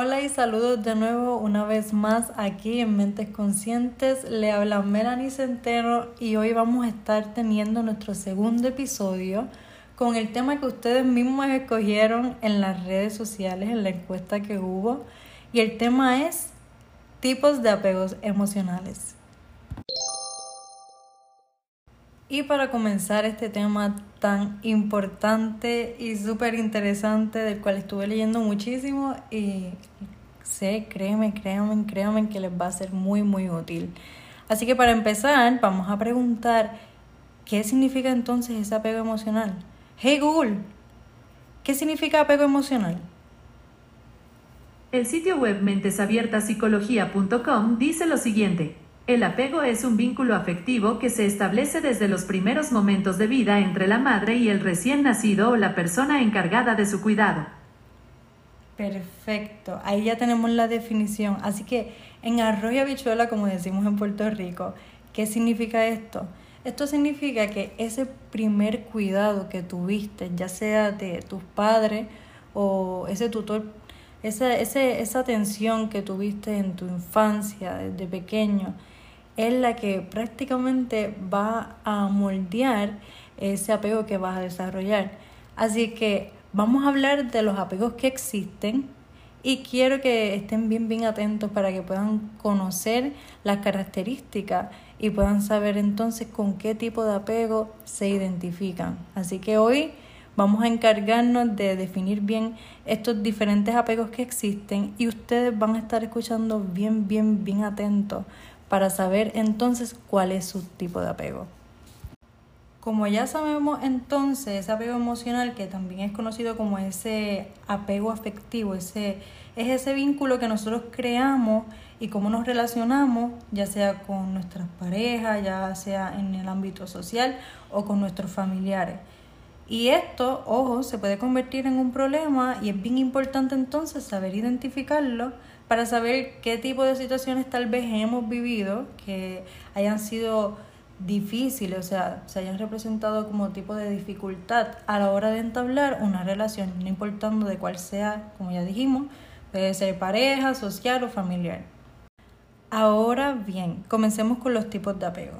Hola y saludos de nuevo una vez más aquí en Mentes Conscientes. Le habla Melanie Centeno y hoy vamos a estar teniendo nuestro segundo episodio con el tema que ustedes mismos escogieron en las redes sociales, en la encuesta que hubo. Y el tema es tipos de apegos emocionales. Y para comenzar este tema tan importante y súper interesante del cual estuve leyendo muchísimo y sé, créeme, créanme, créanme que les va a ser muy, muy útil. Así que para empezar, vamos a preguntar, ¿qué significa entonces ese apego emocional? Hey Google, ¿qué significa apego emocional? El sitio web mentesabiertaspsicología.com dice lo siguiente. El apego es un vínculo afectivo que se establece desde los primeros momentos de vida entre la madre y el recién nacido o la persona encargada de su cuidado. Perfecto, ahí ya tenemos la definición. Así que en arroz y habichuela, como decimos en Puerto Rico, ¿qué significa esto? Esto significa que ese primer cuidado que tuviste, ya sea de tus padres o ese tutor, esa, esa atención que tuviste en tu infancia, desde pequeño, es la que prácticamente va a moldear ese apego que vas a desarrollar. Así que vamos a hablar de los apegos que existen y quiero que estén bien bien atentos para que puedan conocer las características y puedan saber entonces con qué tipo de apego se identifican. Así que hoy vamos a encargarnos de definir bien estos diferentes apegos que existen y ustedes van a estar escuchando bien bien bien atentos para saber entonces cuál es su tipo de apego. Como ya sabemos entonces, ese apego emocional, que también es conocido como ese apego afectivo, ese, es ese vínculo que nosotros creamos y cómo nos relacionamos, ya sea con nuestras parejas, ya sea en el ámbito social o con nuestros familiares. Y esto, ojo, se puede convertir en un problema y es bien importante entonces saber identificarlo para saber qué tipo de situaciones tal vez hemos vivido que hayan sido difíciles, o sea, se hayan representado como tipo de dificultad a la hora de entablar una relación, no importando de cuál sea, como ya dijimos, puede ser pareja, social o familiar. Ahora bien, comencemos con los tipos de apego.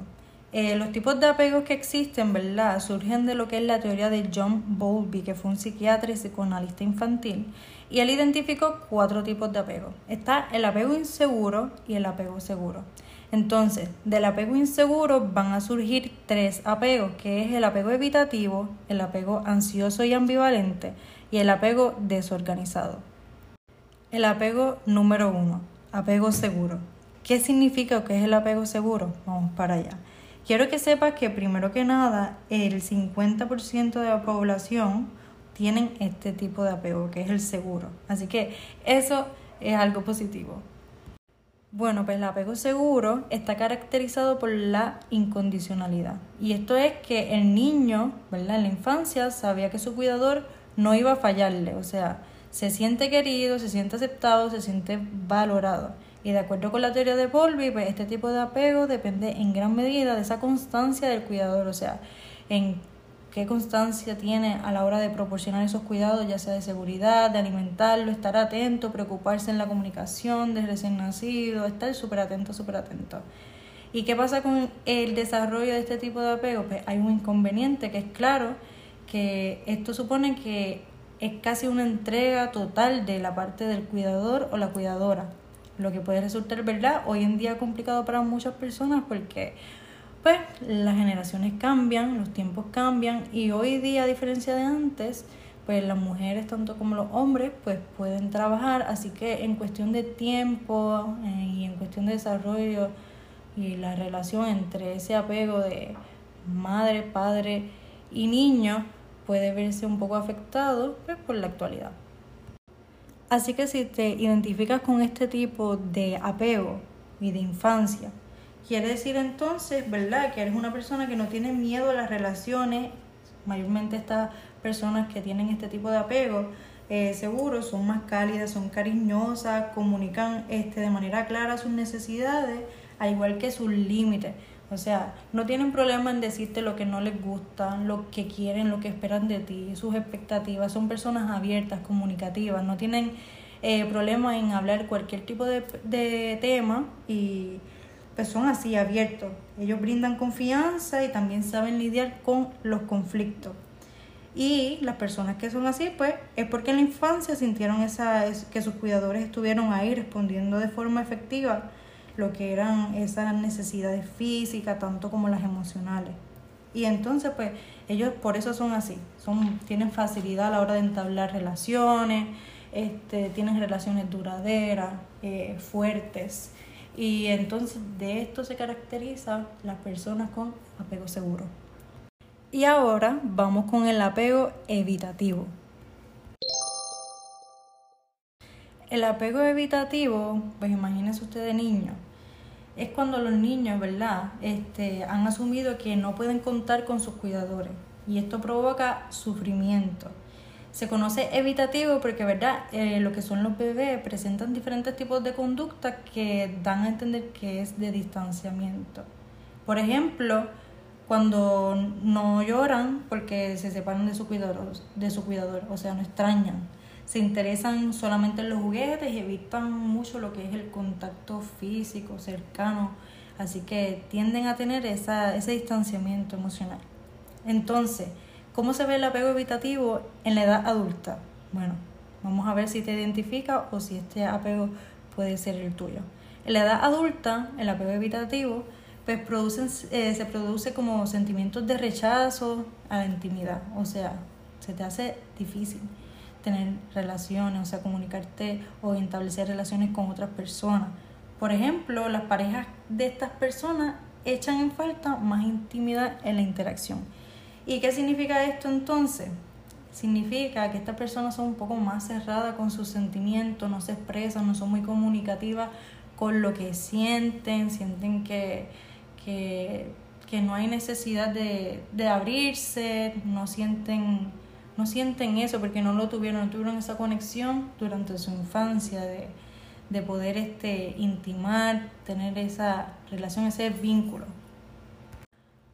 Eh, los tipos de apegos que existen, ¿verdad? Surgen de lo que es la teoría de John Bowlby, que fue un psiquiatra y psicoanalista infantil, y él identificó cuatro tipos de apego. Está el apego inseguro y el apego seguro. Entonces, del apego inseguro van a surgir tres apegos, que es el apego evitativo, el apego ansioso y ambivalente y el apego desorganizado. El apego número uno, apego seguro. ¿Qué significa o qué es el apego seguro? Vamos para allá. Quiero que sepas que primero que nada, el 50% de la población tienen este tipo de apego, que es el seguro. Así que eso es algo positivo. Bueno, pues el apego seguro está caracterizado por la incondicionalidad. Y esto es que el niño, ¿verdad? En la infancia sabía que su cuidador no iba a fallarle, o sea, se siente querido, se siente aceptado, se siente valorado. Y de acuerdo con la teoría de Bowlby, pues este tipo de apego depende en gran medida de esa constancia del cuidador, o sea, en qué constancia tiene a la hora de proporcionar esos cuidados, ya sea de seguridad, de alimentarlo, estar atento, preocuparse en la comunicación del recién nacido, estar súper atento, súper atento. ¿Y qué pasa con el desarrollo de este tipo de apego? Pues hay un inconveniente que es claro que esto supone que es casi una entrega total de la parte del cuidador o la cuidadora lo que puede resultar, ¿verdad? Hoy en día complicado para muchas personas porque pues las generaciones cambian, los tiempos cambian y hoy día a diferencia de antes, pues las mujeres tanto como los hombres pues pueden trabajar, así que en cuestión de tiempo eh, y en cuestión de desarrollo y la relación entre ese apego de madre, padre y niño puede verse un poco afectado pues, por la actualidad. Así que si te identificas con este tipo de apego y de infancia, quiere decir entonces, ¿verdad? Que eres una persona que no tiene miedo a las relaciones, mayormente estas personas que tienen este tipo de apego, eh, seguro son más cálidas, son cariñosas, comunican este, de manera clara sus necesidades, al igual que sus límites. O sea, no tienen problema en decirte lo que no les gusta, lo que quieren, lo que esperan de ti, sus expectativas. Son personas abiertas, comunicativas, no tienen eh, problema en hablar cualquier tipo de, de tema y pues son así abiertos. Ellos brindan confianza y también saben lidiar con los conflictos. Y las personas que son así, pues es porque en la infancia sintieron esa, que sus cuidadores estuvieron ahí respondiendo de forma efectiva lo que eran esas necesidades físicas, tanto como las emocionales. Y entonces, pues, ellos por eso son así, son, tienen facilidad a la hora de entablar relaciones, este, tienen relaciones duraderas, eh, fuertes. Y entonces de esto se caracteriza las personas con apego seguro. Y ahora vamos con el apego evitativo. El apego evitativo, pues imagínense usted de niño, es cuando los niños, ¿verdad?, este, han asumido que no pueden contar con sus cuidadores y esto provoca sufrimiento. Se conoce evitativo porque, ¿verdad?, eh, lo que son los bebés presentan diferentes tipos de conductas que dan a entender que es de distanciamiento. Por ejemplo, cuando no lloran porque se separan de su cuidador, de su cuidador, o sea, no extrañan. Se interesan solamente en los juguetes y evitan mucho lo que es el contacto físico, cercano, así que tienden a tener esa, ese distanciamiento emocional. Entonces, ¿cómo se ve el apego evitativo en la edad adulta? Bueno, vamos a ver si te identifica o si este apego puede ser el tuyo. En la edad adulta, el apego evitativo pues producen, eh, se produce como sentimientos de rechazo a la intimidad. O sea, se te hace difícil tener relaciones, o sea, comunicarte o establecer relaciones con otras personas. Por ejemplo, las parejas de estas personas echan en falta más intimidad en la interacción. ¿Y qué significa esto entonces? Significa que estas personas son un poco más cerradas con sus sentimientos, no se expresan, no son muy comunicativas con lo que sienten, sienten que que, no hay necesidad de, abrirse, no sienten, no sienten eso porque no lo tuvieron, no tuvieron esa conexión durante su infancia de, de poder este, intimar, tener esa relación, ese vínculo.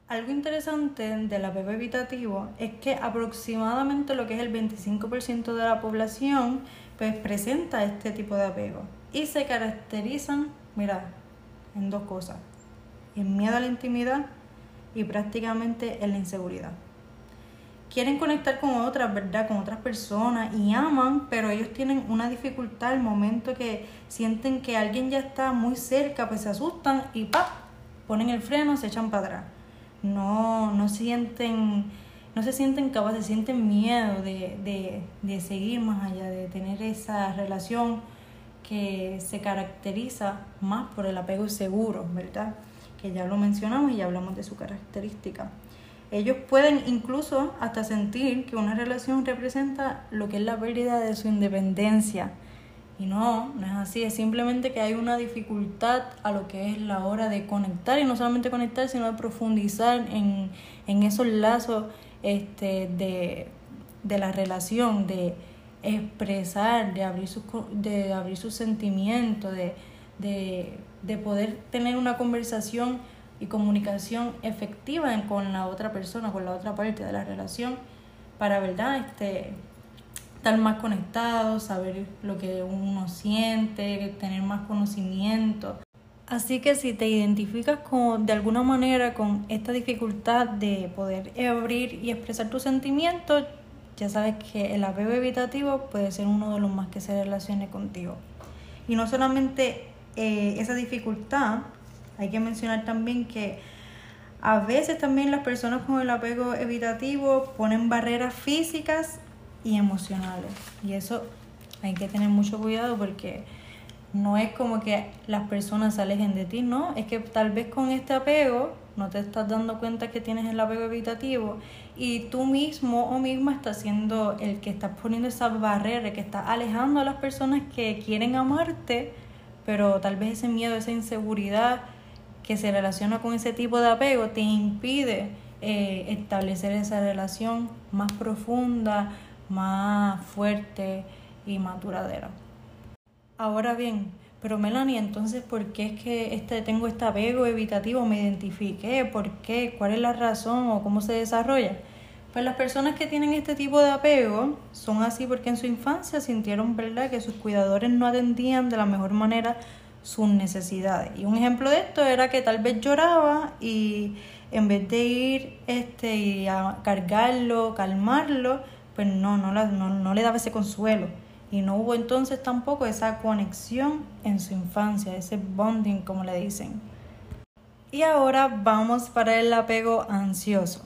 Algo interesante del apego evitativo es que aproximadamente lo que es el 25% de la población pues presenta este tipo de apego y se caracterizan, mira, en dos cosas en miedo a la intimidad y prácticamente en la inseguridad. Quieren conectar con otras, ¿verdad? Con otras personas y aman, pero ellos tienen una dificultad al momento que sienten que alguien ya está muy cerca, pues se asustan y ¡pap! ponen el freno, se echan para atrás. No, no sienten, no se sienten capaces, sienten miedo de, de, de seguir más allá, de tener esa relación que se caracteriza más por el apego seguro, ¿verdad? que ya lo mencionamos y ya hablamos de su característica. Ellos pueden incluso hasta sentir que una relación representa lo que es la pérdida de su independencia. Y no, no es así, es simplemente que hay una dificultad a lo que es la hora de conectar, y no solamente conectar, sino de profundizar en, en esos lazos este, de, de la relación, de expresar, de abrir sus, de abrir sus sentimientos, de, de de poder tener una conversación y comunicación efectiva con la otra persona, con la otra parte de la relación, para, ¿verdad? Este, estar más conectados, saber lo que uno siente, tener más conocimiento. Así que si te identificas con, de alguna manera con esta dificultad de poder abrir y expresar tus sentimientos, ya sabes que el apego evitativo puede ser uno de los más que se relacione contigo. Y no solamente eh, esa dificultad, hay que mencionar también que a veces también las personas con el apego evitativo ponen barreras físicas y emocionales. Y eso hay que tener mucho cuidado porque no es como que las personas se alejen de ti, no, es que tal vez con este apego no te estás dando cuenta que tienes el apego evitativo y tú mismo o misma estás siendo el que estás poniendo esa barrera, que estás alejando a las personas que quieren amarte pero tal vez ese miedo, esa inseguridad que se relaciona con ese tipo de apego te impide eh, establecer esa relación más profunda, más fuerte y más duradera. Ahora bien, pero Melanie, entonces, ¿por qué es que este, tengo este apego evitativo? ¿Me identifiqué? ¿Por qué? ¿Cuál es la razón o cómo se desarrolla? Pues las personas que tienen este tipo de apego son así porque en su infancia sintieron, ¿verdad?, que sus cuidadores no atendían de la mejor manera sus necesidades. Y un ejemplo de esto era que tal vez lloraba y en vez de ir este, y a cargarlo, calmarlo, pues no, no, no, no le daba ese consuelo. Y no hubo entonces tampoco esa conexión en su infancia, ese bonding como le dicen. Y ahora vamos para el apego ansioso.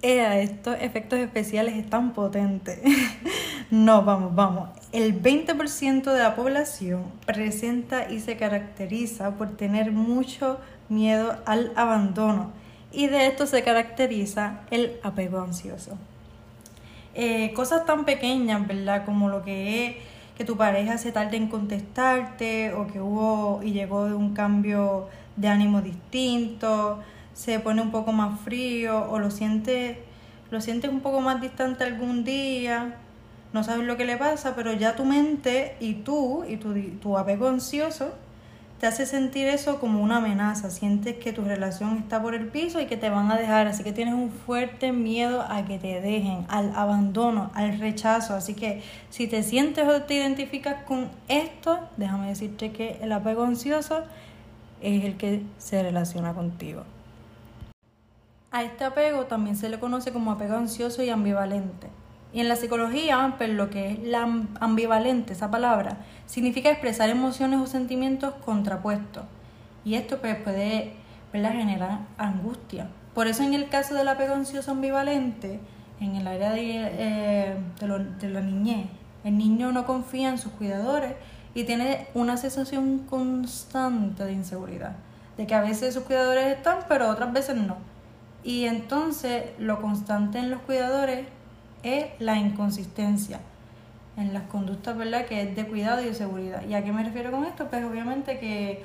Ea, estos efectos especiales están potentes. no, vamos, vamos. El 20% de la población presenta y se caracteriza por tener mucho miedo al abandono. Y de esto se caracteriza el apego ansioso. Eh, cosas tan pequeñas, ¿verdad? Como lo que es que tu pareja se tarde en contestarte o que hubo y llegó de un cambio de ánimo distinto, se pone un poco más frío o lo sientes lo sientes un poco más distante algún día, no sabes lo que le pasa, pero ya tu mente y tú y tu, tu apego ansioso te hace sentir eso como una amenaza, sientes que tu relación está por el piso y que te van a dejar, así que tienes un fuerte miedo a que te dejen, al abandono, al rechazo, así que si te sientes o te identificas con esto, déjame decirte que el apego ansioso es el que se relaciona contigo. A este apego también se le conoce como apego ansioso y ambivalente. Y en la psicología, pues lo que es la ambivalente, esa palabra, significa expresar emociones o sentimientos contrapuestos. Y esto pues, puede generar angustia. Por eso en el caso del apego ansioso ambivalente, en el área de, eh, de, la niñez, el niño no confía en sus cuidadores y tiene una sensación constante de inseguridad, de que a veces sus cuidadores están, pero otras veces no. Y entonces lo constante en los cuidadores es la inconsistencia en las conductas, ¿verdad? Que es de cuidado y de seguridad. ¿Y a qué me refiero con esto? Pues obviamente que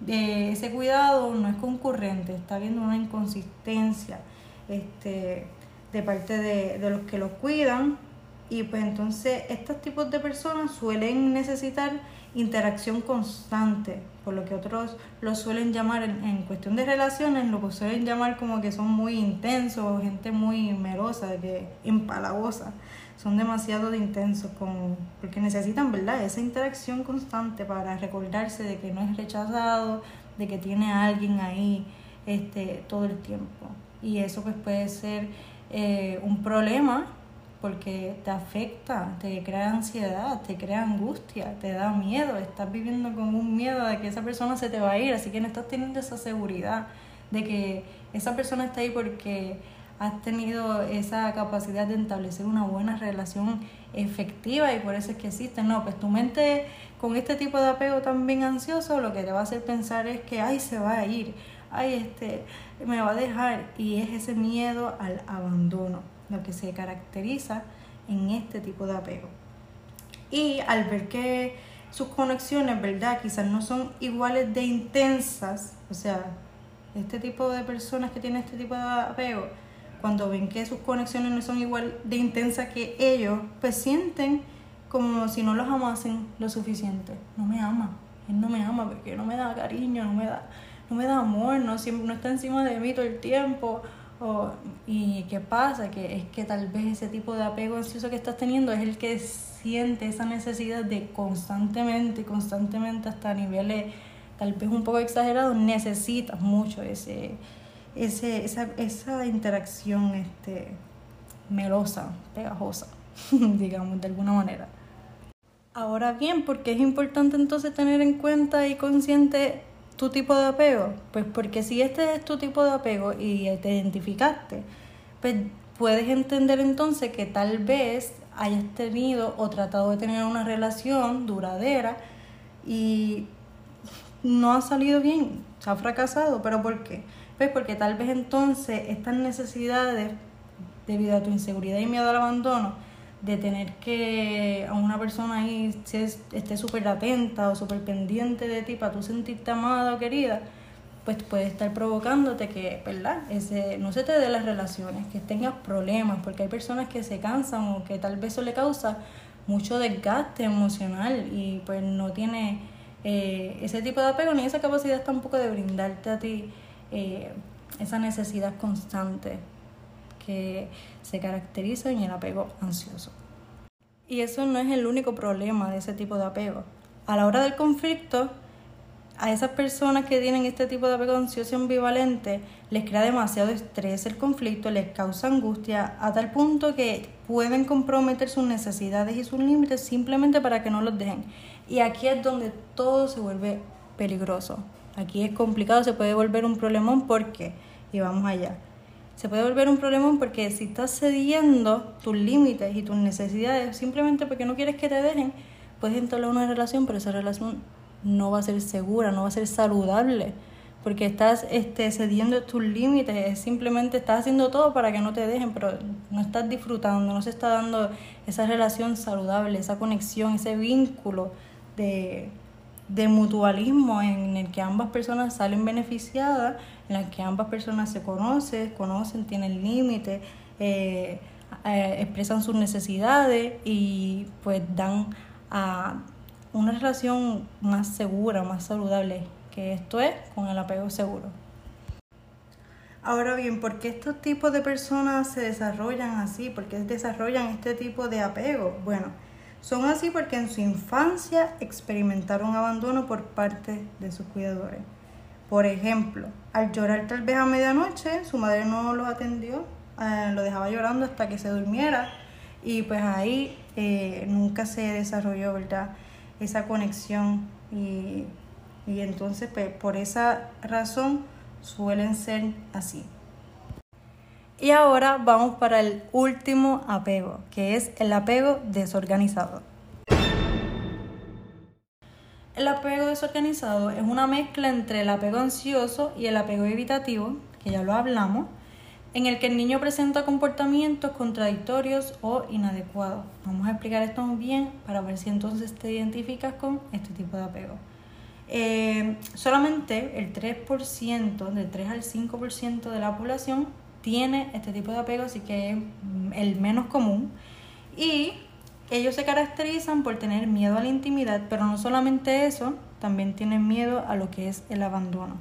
de ese cuidado no es concurrente, está habiendo una inconsistencia este, de parte de, de los que los cuidan y pues entonces estos tipos de personas suelen necesitar interacción constante, por lo que otros lo suelen llamar en, cuestión de relaciones, lo que suelen llamar como que son muy intensos, gente muy merosa, que empalagosa, son demasiado intensos, con, porque necesitan, ¿verdad?, esa interacción constante para recordarse de que no es rechazado, de que tiene a alguien ahí este, todo el tiempo. Y eso pues puede ser eh, un problema porque te afecta, te crea ansiedad, te crea angustia, te da miedo, estás viviendo con un miedo de que esa persona se te va a ir, así que no estás teniendo esa seguridad de que esa persona está ahí porque has tenido esa capacidad de establecer una buena relación efectiva y por eso es que existe. No, pues tu mente con este tipo de apego también ansioso lo que te va a hacer pensar es que, ay, se va a ir, ay, este, me va a dejar y es ese miedo al abandono lo que se caracteriza en este tipo de apego. Y al ver que sus conexiones, ¿verdad? Quizás no son iguales de intensas, o sea, este tipo de personas que tienen este tipo de apego, cuando ven que sus conexiones no son igual de intensas que ellos, pues sienten como si no los amasen lo suficiente. No me ama, él no me ama porque no me da cariño, no me da, no me da amor, no, no está encima de mí todo el tiempo ¿Y qué pasa? Que es que tal vez ese tipo de apego ansioso que estás teniendo es el que siente esa necesidad de constantemente, constantemente hasta niveles tal vez un poco exagerados, necesitas mucho ese, ese, esa, esa interacción este, melosa, pegajosa, digamos, de alguna manera. Ahora bien, porque es importante entonces tener en cuenta y consciente tu tipo de apego? Pues porque si este es tu tipo de apego y te identificaste, pues puedes entender entonces que tal vez hayas tenido o tratado de tener una relación duradera y no ha salido bien, se ha fracasado, pero ¿por qué? Pues porque tal vez entonces estas necesidades, debido a tu inseguridad y miedo al abandono, de tener que a una persona ahí esté súper atenta o súper pendiente de ti para tú sentirte amada o querida, pues puede estar provocándote que, ¿verdad? Ese, no se te dé las relaciones, que tengas problemas, porque hay personas que se cansan o que tal vez eso le causa mucho desgaste emocional y pues no tiene eh, ese tipo de apego ni esa capacidad tampoco de brindarte a ti eh, esa necesidad constante que se caracteriza en el apego ansioso. Y eso no es el único problema de ese tipo de apego. A la hora del conflicto, a esas personas que tienen este tipo de apego ansioso ambivalente les crea demasiado estrés el conflicto, les causa angustia a tal punto que pueden comprometer sus necesidades y sus límites simplemente para que no los dejen. Y aquí es donde todo se vuelve peligroso. Aquí es complicado, se puede volver un problemón porque, y vamos allá, se puede volver un problemón porque si estás cediendo tus límites y tus necesidades simplemente porque no quieres que te dejen, puedes entablar una relación, pero esa relación no va a ser segura, no va a ser saludable, porque estás este, cediendo tus límites, simplemente estás haciendo todo para que no te dejen, pero no estás disfrutando, no se está dando esa relación saludable, esa conexión, ese vínculo de, de mutualismo en el que ambas personas salen beneficiadas, en el que ambas personas se conocen, conocen, tienen límites, eh, eh, expresan sus necesidades y pues dan a una relación más segura, más saludable, que esto es con el apego seguro. Ahora bien, ¿por qué estos tipos de personas se desarrollan así? ¿Por qué desarrollan este tipo de apego? Bueno, son así porque en su infancia experimentaron abandono por parte de sus cuidadores. Por ejemplo, al llorar tal vez a medianoche, su madre no los atendió, eh, lo dejaba llorando hasta que se durmiera y pues ahí eh, nunca se desarrolló, esa conexión y, entonces pues, por esa razón suelen ser así. Y ahora vamos para el último apego, que es el apego desorganizado. El apego desorganizado es una mezcla entre el apego ansioso y el apego evitativo, que ya lo hablamos, en el que el niño presenta comportamientos contradictorios o inadecuados. Vamos a explicar esto muy bien para ver si entonces te identificas con este tipo de apego. Eh, solamente el 3%, del 3 al 5% de la población tiene este tipo de apego, así que es el menos común. Y ellos se caracterizan por tener miedo a la intimidad, pero no solamente eso, también tienen miedo a lo que es el abandono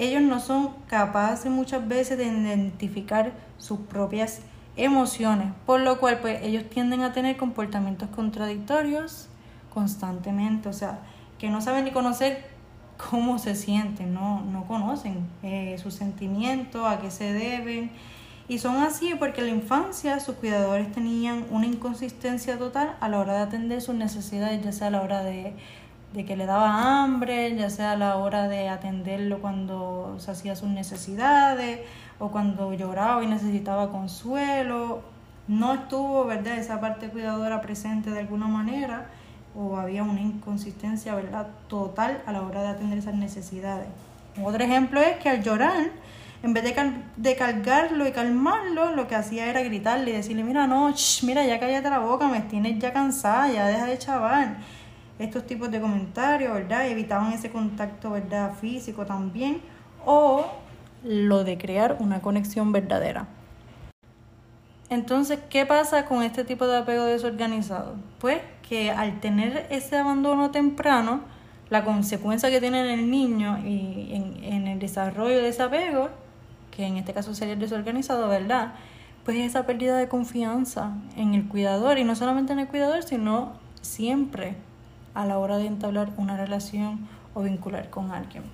ellos no son capaces muchas veces de identificar sus propias emociones, por lo cual pues ellos tienden a tener comportamientos contradictorios constantemente, o sea, que no saben ni conocer cómo se sienten, no, no conocen eh, sus sentimientos, a qué se deben, y son así porque en la infancia sus cuidadores tenían una inconsistencia total a la hora de atender sus necesidades, ya sea a la hora de de que le daba hambre, ya sea a la hora de atenderlo cuando se hacía sus necesidades o cuando lloraba y necesitaba consuelo. No estuvo, ¿verdad?, esa parte cuidadora presente de alguna manera o había una inconsistencia, ¿verdad?, total a la hora de atender esas necesidades. Otro ejemplo es que al llorar, en vez de, de cargarlo y calmarlo, lo que hacía era gritarle y decirle, mira, no, mira, ya cállate la boca, me tienes ya cansada, ya deja de chavar estos tipos de comentarios, ¿verdad? Evitaban ese contacto, ¿verdad? Físico también. O lo de crear una conexión verdadera. Entonces, ¿qué pasa con este tipo de apego desorganizado? Pues que al tener ese abandono temprano, la consecuencia que tiene en el niño y en, el desarrollo de ese apego, que en este caso sería el desorganizado, ¿verdad? Pues esa pérdida de confianza en el cuidador, y no solamente en el cuidador, sino siempre a la hora de entablar una relación o vincular con alguien.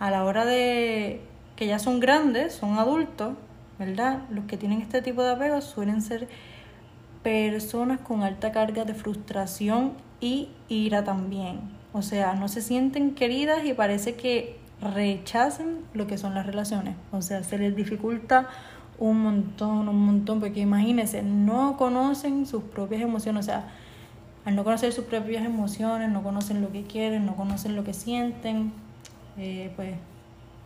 A la hora de que ya son grandes, son adultos, ¿verdad? Los que tienen este tipo de apegos suelen ser personas con alta carga de frustración y ira también. O sea, no se sienten queridas y parece que rechacen lo que son las relaciones. O sea, se les dificulta un montón, un montón, porque imagínense, no conocen sus propias emociones. O sea, al no conocer sus propias emociones, no conocen lo que quieren, no conocen lo que sienten, eh, pues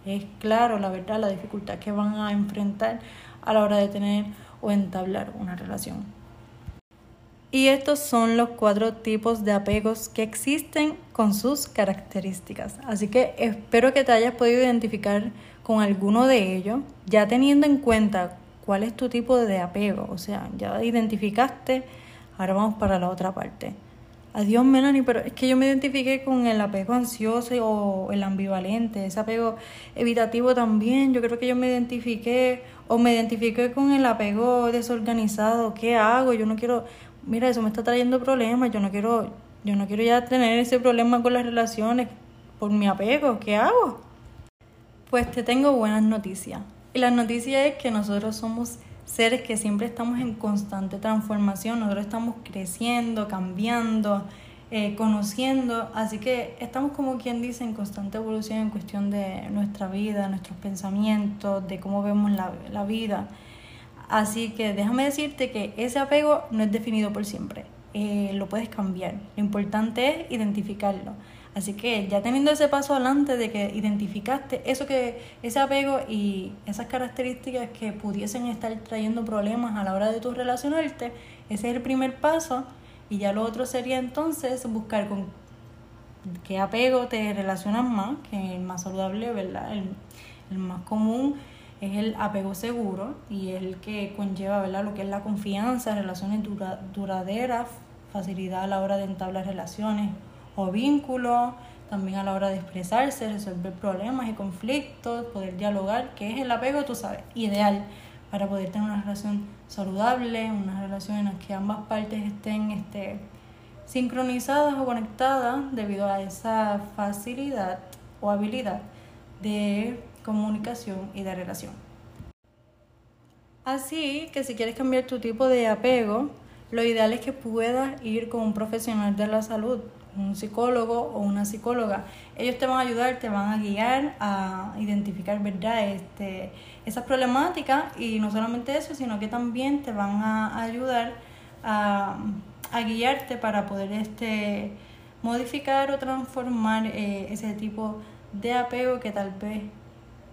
es claro, la verdad, la dificultad que van a enfrentar a la hora de tener o entablar una relación. Y estos son los cuatro tipos de apegos que existen con sus características. Así que espero que te hayas podido identificar con alguno de ellos, ya teniendo en cuenta cuál es tu tipo de apego. O sea, ya identificaste Ahora vamos para la otra parte. Adiós, Melanie, pero es que yo me identifiqué con el apego ansioso o el ambivalente, ese apego evitativo también. Yo creo que yo me identifiqué o me identifiqué con el apego desorganizado. ¿Qué hago? Yo no quiero, mira, eso me está trayendo problemas. Yo no quiero, yo no quiero ya tener ese problema con las relaciones por mi apego. ¿Qué hago? Pues te tengo buenas noticias. Y la noticia es que nosotros somos seres que siempre estamos en constante transformación, nosotros estamos creciendo, cambiando, eh, conociendo, así que estamos como quien dice en constante evolución en cuestión de nuestra vida, nuestros pensamientos, de cómo vemos la, la vida. Así que déjame decirte que ese apego no es definido por siempre, eh, lo puedes cambiar, lo importante es identificarlo. Así que ya teniendo ese paso adelante de que identificaste eso que, ese apego y esas características que pudiesen estar trayendo problemas a la hora de tu relacionarte, ese es el primer paso. Y ya lo otro sería entonces buscar con qué apego te relacionas más, que el más saludable, ¿verdad? El, el más común es el apego seguro y el que conlleva, ¿verdad? Lo que es la confianza, relaciones duraderas, facilidad a la hora de entablar relaciones o vínculos, también a la hora de expresarse, resolver problemas y conflictos, poder dialogar, que es el apego, tú sabes, ideal para poder tener una relación saludable, una relación en la que ambas partes estén este, sincronizadas o conectadas debido a esa facilidad o habilidad de comunicación y de relación. Así que si quieres cambiar tu tipo de apego, lo ideal es que puedas ir con un profesional de la salud, un psicólogo o una psicóloga. Ellos te van a ayudar, te van a guiar a identificar, ¿verdad? Este, esas problemáticas y no solamente eso, sino que también te van a ayudar a, guiarte para poder este, modificar o transformar eh, ese tipo de apego que tal vez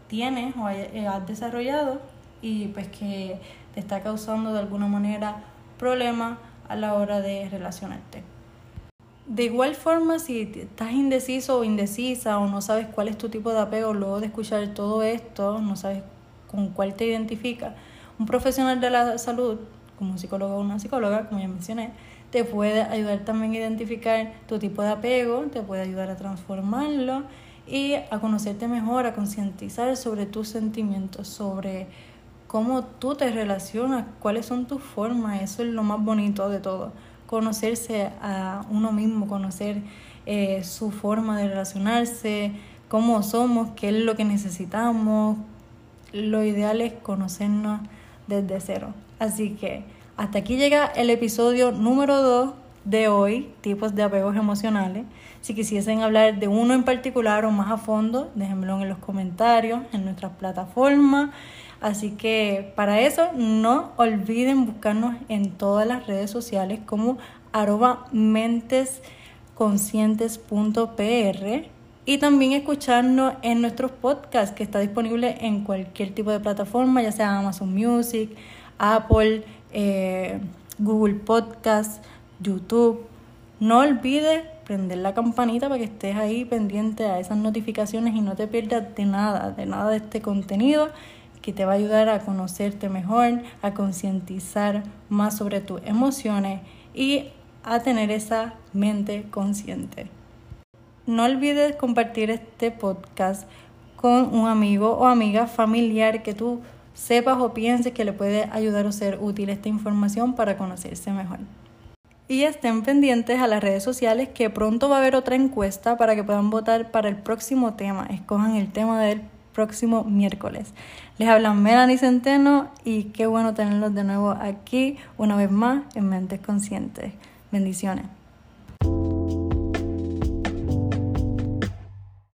tienes o eh, has desarrollado y pues que te está causando de alguna manera problemas a la hora de relacionarte. De igual forma, si estás indeciso o indecisa o no sabes cuál es tu tipo de apego, luego de escuchar todo esto, no sabes con cuál te identifica, un profesional de la salud, como un psicólogo o una psicóloga, como ya mencioné, te puede ayudar también a identificar tu tipo de apego, te puede ayudar a transformarlo y a conocerte mejor, a concientizar sobre tus sentimientos, sobre cómo tú te relacionas, cuáles son tus formas, eso es lo más bonito de todo conocerse a uno mismo, conocer eh, su forma de relacionarse, cómo somos, qué es lo que necesitamos. Lo ideal es conocernos desde cero. Así que hasta aquí llega el episodio número 2 de hoy, tipos de apegos emocionales. Si quisiesen hablar de uno en particular o más a fondo, déjenmelo en los comentarios, en nuestras plataformas. Así que para eso no olviden buscarnos en todas las redes sociales como arroba mentesconscientes.pr y también escucharnos en nuestros podcasts que está disponible en cualquier tipo de plataforma, ya sea Amazon Music, Apple, eh, Google Podcast, YouTube. No olvides prender la campanita para que estés ahí pendiente a esas notificaciones y no te pierdas de nada, de nada de este contenido que te va a ayudar a conocerte mejor, a concientizar más sobre tus emociones y a tener esa mente consciente. No olvides compartir este podcast con un amigo o amiga familiar que tú sepas o pienses que le puede ayudar o ser útil esta información para conocerse mejor. Y estén pendientes a las redes sociales que pronto va a haber otra encuesta para que puedan votar para el próximo tema. Escojan el tema del próximo miércoles. Les hablan Melanie Centeno y qué bueno tenerlos de nuevo aquí una vez más en Mentes Conscientes. Bendiciones.